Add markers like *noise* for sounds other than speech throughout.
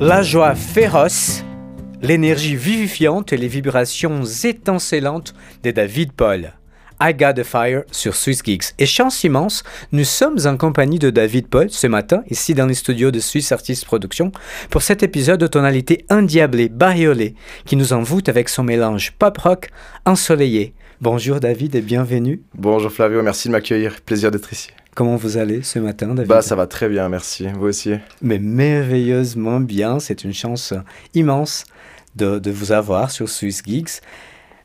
La joie féroce, l'énergie vivifiante et les vibrations étincelantes de David Paul. I Got the Fire sur Swiss Geeks. Et chance immense, nous sommes en compagnie de David Paul ce matin, ici dans les studios de Swiss Artist Production, pour cet épisode de tonalité endiablée, bariolée, qui nous envoûte avec son mélange pop-rock ensoleillé. Bonjour David et bienvenue. Bonjour Flavio, merci de m'accueillir. Plaisir d'être ici. Comment vous allez ce matin, David Bah, ça va très bien, merci. Vous aussi Mais merveilleusement bien. C'est une chance immense de, de vous avoir sur Swiss Geeks.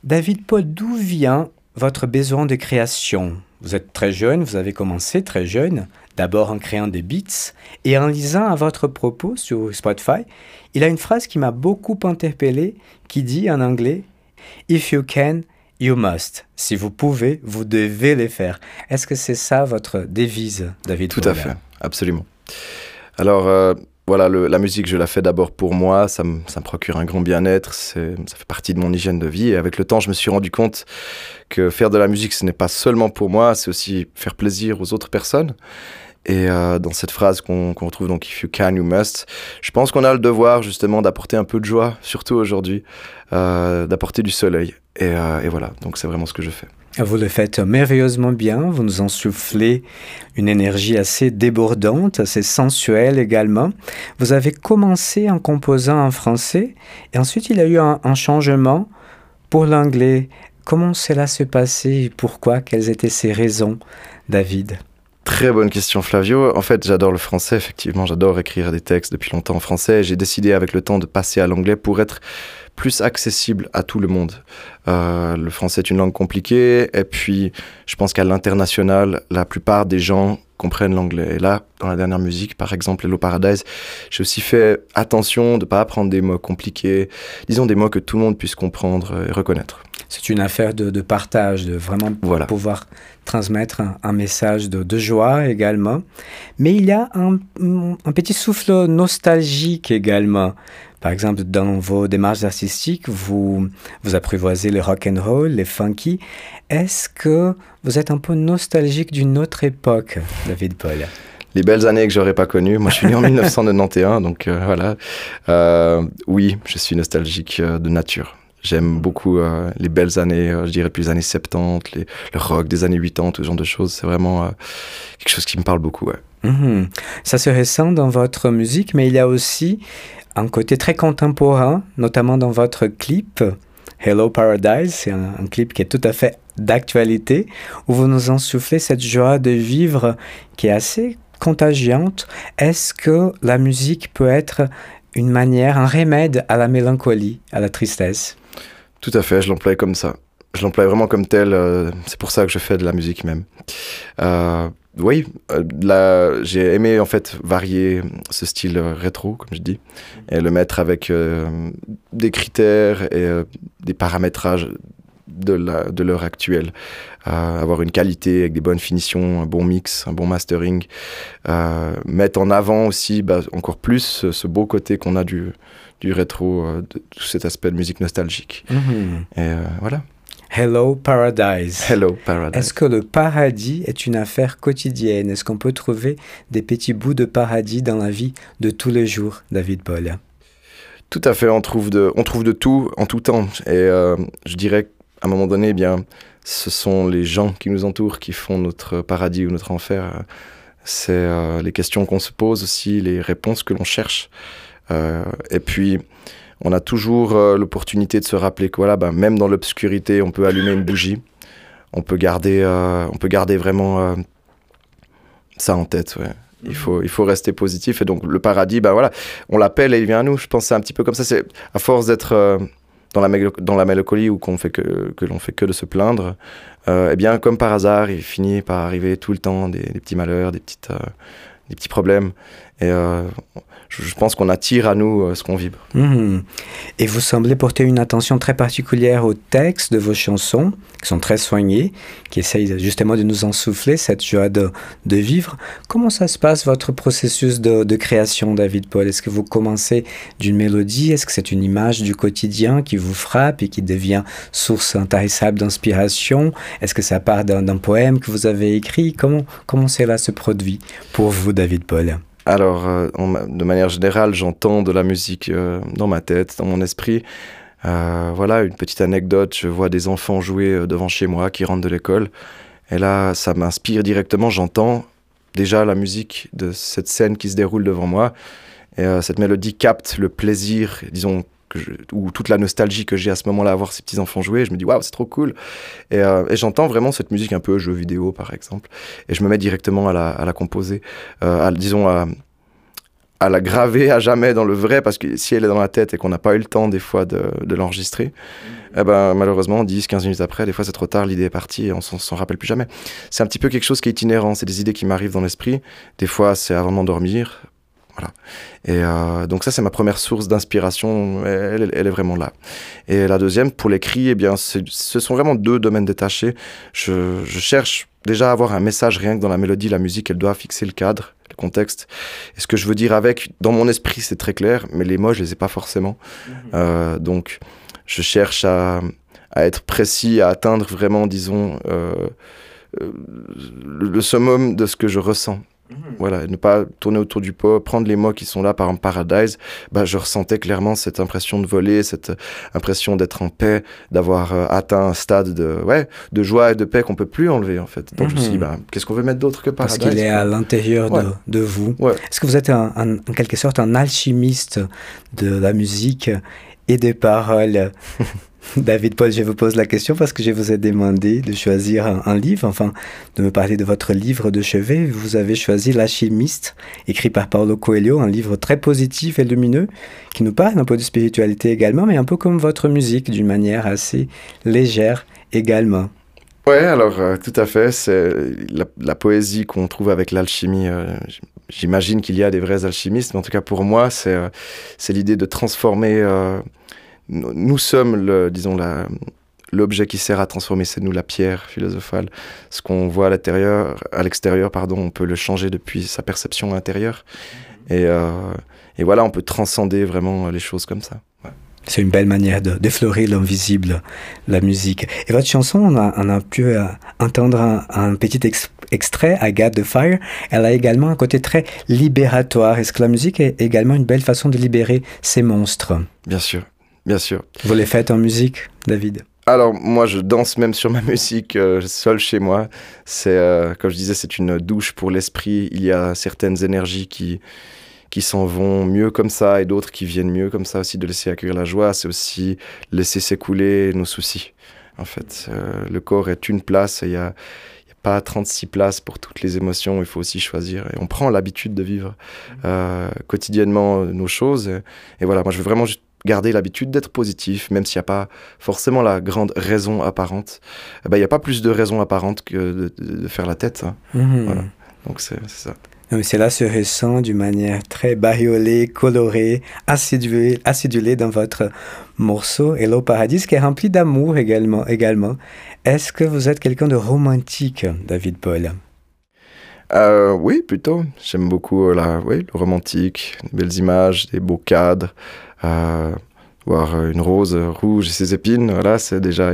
David Paul, d'où vient votre besoin de création? Vous êtes très jeune, vous avez commencé très jeune, d'abord en créant des beats, et en lisant à votre propos sur Spotify, il a une phrase qui m'a beaucoup interpellé, qui dit en anglais If you can, you must. Si vous pouvez, vous devez les faire. Est-ce que c'est ça votre devise, David Tout à fait, absolument. Alors, euh, voilà, la musique, je la fais d'abord pour moi, ça me, ça me procure un grand bien-être, ça fait partie de mon hygiène de vie. Et avec le temps, je me suis rendu compte que faire de la musique, ce n'est pas seulement pour moi, c'est aussi faire plaisir aux autres personnes. Et euh, dans cette phrase qu'on retrouve donc If you can, you must, je pense qu'on a le devoir justement d'apporter un peu de joie, surtout aujourd'hui, euh, d'apporter du soleil. Et, euh, et voilà, donc c'est vraiment ce que je fais. Vous le faites merveilleusement bien, vous nous en soufflez une énergie assez débordante, assez sensuelle également. Vous avez commencé en composant en français et ensuite il y a eu un, un changement pour l'anglais. Comment cela s'est passé et pourquoi? Quelles étaient ces raisons, David? Très bonne question Flavio. En fait, j'adore le français, effectivement, j'adore écrire des textes depuis longtemps en français. J'ai décidé avec le temps de passer à l'anglais pour être plus accessible à tout le monde. Euh, le français est une langue compliquée, et puis je pense qu'à l'international, la plupart des gens comprennent l'anglais. Et là, dans la dernière musique, par exemple, Hello Paradise, j'ai aussi fait attention de ne pas apprendre des mots compliqués, disons des mots que tout le monde puisse comprendre et reconnaître. C'est une affaire de, de, partage, de vraiment voilà. pouvoir transmettre un, un message de, de, joie également. Mais il y a un, un petit souffle nostalgique également. Par exemple, dans vos démarches artistiques, vous, vous apprivoisez le rock and roll, les funky. Est-ce que vous êtes un peu nostalgique d'une autre époque, David Paul? Les belles années que j'aurais pas connues. Moi, je suis né en *laughs* 1991, donc euh, voilà. Euh, oui, je suis nostalgique euh, de nature. J'aime beaucoup euh, les belles années, je dirais plus les années 70, les, le rock des années 80, ce genre de choses. C'est vraiment quelque chose qui me parle beaucoup. Ouais. Mmh. Ça se ressent dans votre musique, mais il y a aussi un côté très contemporain, notamment dans votre clip. Hello Paradise, c'est un, clip qui est tout à fait d'actualité, où vous nous ensoufflez cette joie de vivre qui est assez contagiante. Est-ce que la musique peut être une manière, un remède à la mélancolie, à la tristesse? Tout à fait, je l'emploie comme ça. Je l'emploie vraiment comme tel, euh, c'est pour ça que je fais de la musique même. Euh, oui, euh, j'ai aimé en fait varier ce style rétro, comme je dis, et le mettre avec euh, des critères et euh, des paramétrages de l'heure de actuelle. Euh, avoir une qualité avec des bonnes finitions, un bon mix, un bon mastering. Mettre en avant aussi bah, encore plus ce, ce beau côté qu'on a du, du rétro, de tout cet aspect de musique nostalgique. -hmm. Et voilà. Hello Paradise. Hello Paradise. Est-ce que le paradis est une affaire quotidienne? Est-ce qu'on peut trouver des petits bouts de paradis dans la vie de tous les jours, David Paul? Tout à fait, on trouve de, on trouve de tout en tout temps. Et euh, je dirais qu'à un moment donné, eh bien, ce sont les gens qui nous entourent qui font notre paradis ou notre enfer. C'est euh, les questions qu'on se pose aussi, les réponses que l'on cherche. Euh, et puis, on a toujours euh, l'opportunité de se rappeler que voilà, ben, même dans l'obscurité, on peut allumer une bougie. On peut garder, euh, on peut garder vraiment euh, ça en tête. Ouais. Il faut, il faut rester positif. Et donc, le paradis, ben voilà, on l'appelle et il vient à nous. Je pense c'est un petit peu comme ça. C'est à force d'être dans, la dans la mélancolie ou qu'on fait que, que l'on fait que de se plaindre, euh, eh bien, comme par hasard, il finit par arriver tout le temps des, des petits malheurs, des, petites, euh, des petits problèmes. Et je, pense qu'on attire à nous ce qu'on vibre. Mhm. Et vous semblez porter une attention très particulière aux textes de vos chansons, qui sont très soignés, qui essayent justement de nous ensouffler cette joie de, de vivre. Comment ça se passe, votre processus de, de création, David Paul? Est-ce que vous commencez d'une mélodie? Est-ce que c'est une image du quotidien qui vous frappe et qui devient source intarissable d'inspiration? Est-ce que ça part d'un poème que vous avez écrit? Comment, comment cela se produit pour vous, David Paul? Alors, euh, de manière générale, j'entends de la musique euh, dans ma tête, dans mon esprit. Euh, voilà, une petite anecdote, je vois des enfants jouer devant chez moi qui rentrent de l'école. Et là, ça m'inspire directement, j'entends déjà la musique de cette scène qui se déroule devant moi. Et cette mélodie capte le plaisir, disons, ou toute la nostalgie que j'ai à ce moment-là à voir ces petits enfants jouer. Je me dis, waouh, c'est trop cool. Et, et j'entends vraiment cette musique un peu jeu vidéo, par exemple. Et je me mets directement à la, à la composer, à, disons, à, à la graver à jamais dans le vrai, parce que si elle est dans la tête et qu'on n'a pas eu le temps des fois de, de l'enregistrer, mm. eh ben, malheureusement, 10, 15 minutes après, des fois c'est trop tard, l'idée est partie et on s'en rappelle plus jamais. C'est un petit peu quelque chose qui est itinérant, c'est des idées qui m'arrivent dans l'esprit. Des fois, c'est avant de m'endormir. Voilà. Et euh, donc ça, c'est ma première source d'inspiration, elle, elle, est vraiment là. Et la deuxième, pour l'écrit, eh bien, ce sont vraiment deux domaines détachés. Je, je cherche déjà à avoir un message rien que dans la mélodie, la musique, elle doit fixer le cadre contexte. Et ce que je veux dire avec, dans mon esprit, c'est très clair, mais les mots, je les ai pas forcément. Mhm. Euh, donc, je cherche à, à, être précis, à atteindre vraiment, disons, euh le summum de ce que je ressens. Mhm. Voilà, ne pas tourner autour du pot, prendre les mots qui sont là, par exemple Paradise, bah, je ressentais clairement cette impression de voler, cette impression d'être en paix, d'avoir euh, atteint un stade de, ouais, de joie et de paix qu'on peut plus enlever en fait. Donc je me suis dit, mhm. bah, qu'est-ce qu'on veut mettre d'autre que Paradise Parce qu'il est à l'intérieur de, de, vous. Est-ce que vous êtes un, en quelque sorte un alchimiste de la musique et des paroles *laughs* David Paul, je vous pose la question parce que je vous ai demandé de choisir un, livre, enfin de me parler de votre livre de chevet. Vous avez choisi L'Alchimiste, écrit par Paulo Coelho, un livre très positif et lumineux qui nous parle un peu de spiritualité également, mais un peu comme votre musique, d'une manière assez légère également. Ouais, alors euh, tout à fait. C'est la, poésie qu'on trouve avec l'alchimie. Euh, j'imagine qu'il y a des vrais alchimistes, mais en tout cas pour moi, c'est euh, l'idée de transformer nous sommes, le, disons, la, l'objet qui sert à transformer, c'est nous la pierre philosophale. Ce qu'on voit à l'intérieur, à l'extérieur, pardon, on peut le changer depuis sa perception intérieure. Et, euh, et voilà, on peut transcender vraiment les choses comme ça. C'est une belle manière de déflorer l'invisible, la musique. Et votre chanson, on a, on a pu euh, entendre un, un petit extrait, I Got the Fire. Elle a également un côté très libératoire. Est-ce que la musique est également une belle façon de libérer ces monstres? Bien sûr, Bien sûr. Vous les faites en musique, David alors moi je danse même sur ma *laughs* musique euh, seul chez moi. C'est euh, comme je disais c'est une douche pour l'esprit. Il y a certaines énergies qui qui s'en vont mieux comme ça et d'autres qui viennent mieux comme ça aussi de laisser accueillir la joie. C'est aussi laisser s'écouler nos soucis. En fait, euh, le corps est une place et il y a pas 36 places pour toutes les émotions, il faut aussi choisir. Et on prend l'habitude de vivre quotidiennement nos choses. Et, et, voilà, moi je veux vraiment juste garder l'habitude d'être positif, même s'il n'y a pas forcément la grande raison apparente. Eh ben, il n'y a pas plus de raison apparente que de, faire la tête. Hein. Mhm. Voilà. Donc c'est ça. Cela se ressent d'une manière très bariolée, colorée, acidulée, acidulée dans votre morceau Hello Paradis, qui est rempli d'amour également. également. Est-ce que vous êtes quelqu'un de romantique, David Paul? Euh, Oui, plutôt. J'aime beaucoup la, oui, le romantique, des belles images, des beaux cadres voir une rose rouge et ses épines, voilà, c'est déjà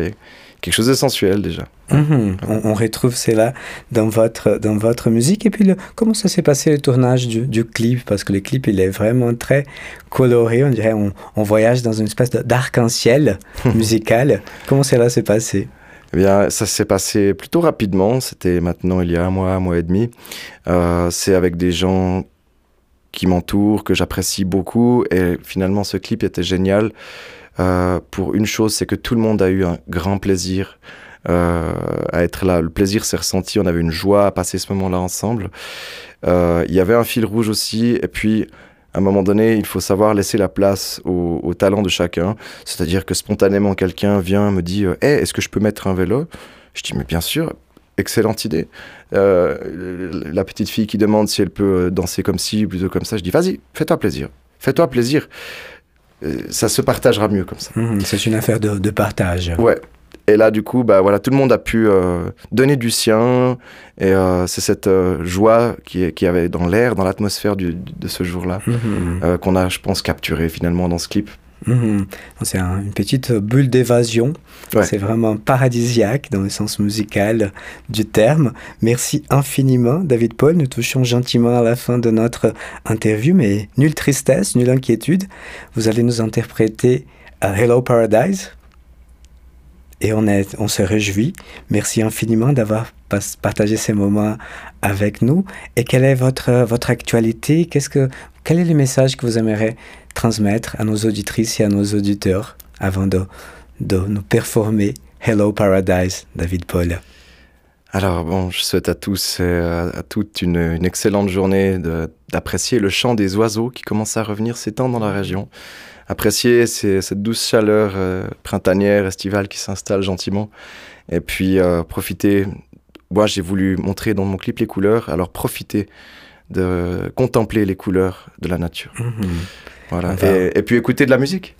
quelque chose d'essentiel déjà. Mhm. on, retrouve cela dans votre, dans votre musique. Et puis, le, comment ça s'est passé le tournage du, du, clip? Parce que le clip, il est vraiment très coloré. On dirait on, on voyage dans une espèce d'arc-en-ciel *laughs* musical. comment cela s'est passé? Eh bien, ça s'est passé plutôt rapidement. C'était maintenant il y a un mois, un mois et demi. Euh, c'est avec des gens qui m'entourent, que j'apprécie beaucoup. Et finalement, ce clip était génial euh, pour une chose, c'est que tout le monde a eu un grand plaisir euh, à être là. Le plaisir s'est ressenti, on avait une joie à passer ce moment-là ensemble. Euh, il y avait un fil rouge aussi, et puis à un moment donné, il faut savoir laisser la place au, au talent de chacun. C'est-à-dire que spontanément, quelqu'un vient, me dit hey, Est-ce que je peux mettre un vélo? Je dis Mais bien sûr. Excellente idée. Euh, la petite fille qui demande si elle peut danser comme ci, plutôt comme ça, je dis vas-y, fais-toi plaisir. Fais-toi plaisir. Euh, ça se partagera mieux comme ça. Mhm, c'est une affaire de, de, partage. Ouais. Et là, du coup, bah, voilà, tout le monde a pu euh, donner du sien. Et euh, c'est cette euh, joie qui, qui avait dans l'air, dans l'atmosphère de ce jour-là, mhm. qu'on a, je pense, capturé finalement dans ce clip. Mhm. C'est une petite bulle d'évasion. C'est vraiment paradisiaque dans le sens musical du terme. Merci infiniment, David Paul. Nous touchons gentiment à la fin de notre interview, mais nulle tristesse, nulle inquiétude. Vous allez nous interpréter Hello Paradise et on, est, on se réjouit. Merci infiniment d'avoir partagé ces moments avec nous. Et quelle est votre, votre actualité? Qu'est-ce que, Quel est le message que vous aimeriez transmettre à nos auditrices et à nos auditeurs avant de, de nous performer Hello Paradise, David Paul? Alors bon, je souhaite à tous et à, toutes une, une, excellente journée, d'apprécier le chant des oiseaux qui commence à revenir s'étendre dans la région apprécier cette douce chaleur euh, printanière, estivale qui s'installe gentiment. Et puis euh, profiter. Moi, j'ai voulu montrer dans mon clip les couleurs, alors profiter de contempler les couleurs de la nature. Mhm. Voilà. Et, puis écouter de la musique.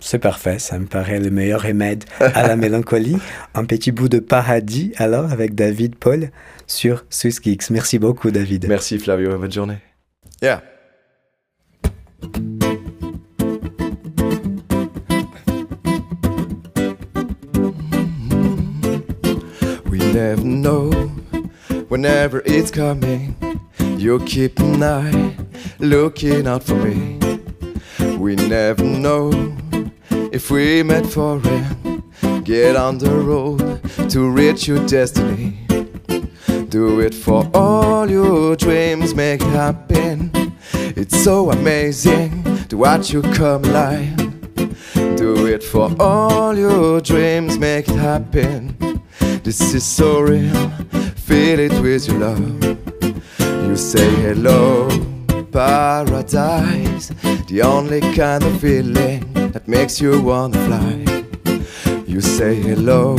C'est parfait, ça me paraît le meilleur remède à la *laughs* mélancolie. Un petit bout de paradis alors avec David Paul sur Swiss Geeks. Merci beaucoup David. Merci Flavio, bonne journée. Yeah. Never know whenever it's coming. You keep an eye looking out for me. We never know if we met for it. Get on the road to reach your destiny. Do it for all your dreams, make it happen. It's so amazing to watch you come alive. Do it for all your dreams, make it happen. This is so real, feel it with your love. You say hello, paradise, the only kind of feeling that makes you wanna fly. You say hello,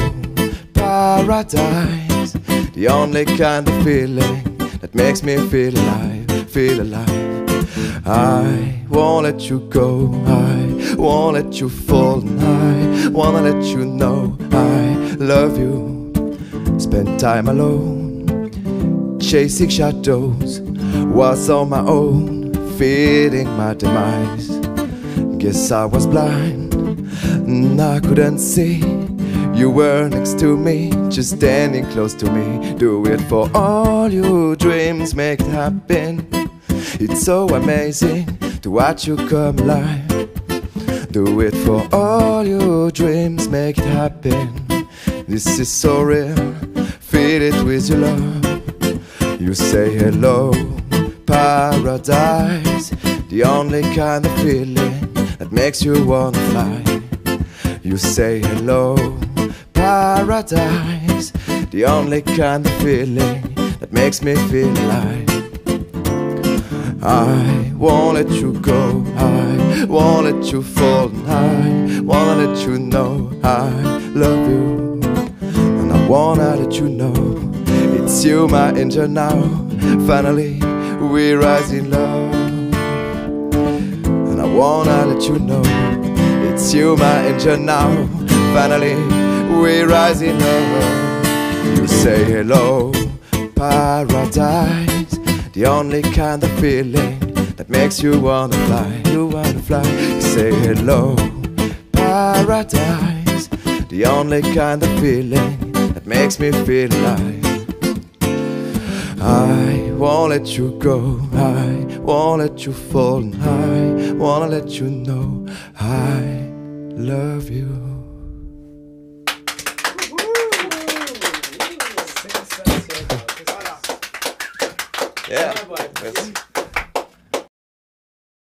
paradise, the only kind of feeling that makes me feel alive, feel alive. I won't let you go, I won't let you fall, I wanna let you know I love you spent time alone, chasing shadows, was on my own, feeding my demise. Guess I was blind, and I couldn't see. You were next to me, just standing close to me. Do it for all your dreams, make it happen. It's so amazing to watch you come alive. Do it for all your dreams, make it happen. This is so real feed it with your love. You say hello, paradise, the only kind of feeling that makes you wanna fly. You say hello, paradise, the only kind of feeling that makes me feel alive. I won't let you go, I won't let you fall, I wanna let you know I love you wanna let you know it's you, my angel now. Finally, we rise in love. And I wanna let you know it's you, my angel now. Finally, we rise in love. You say hello, paradise. The only kind of feeling that makes you wanna fly. You wanna fly. You say hello, paradise. The only kind of feeling makes me feel alive. I won't let you go, I won't let you fall, I wanna let you know I love you. Yeah.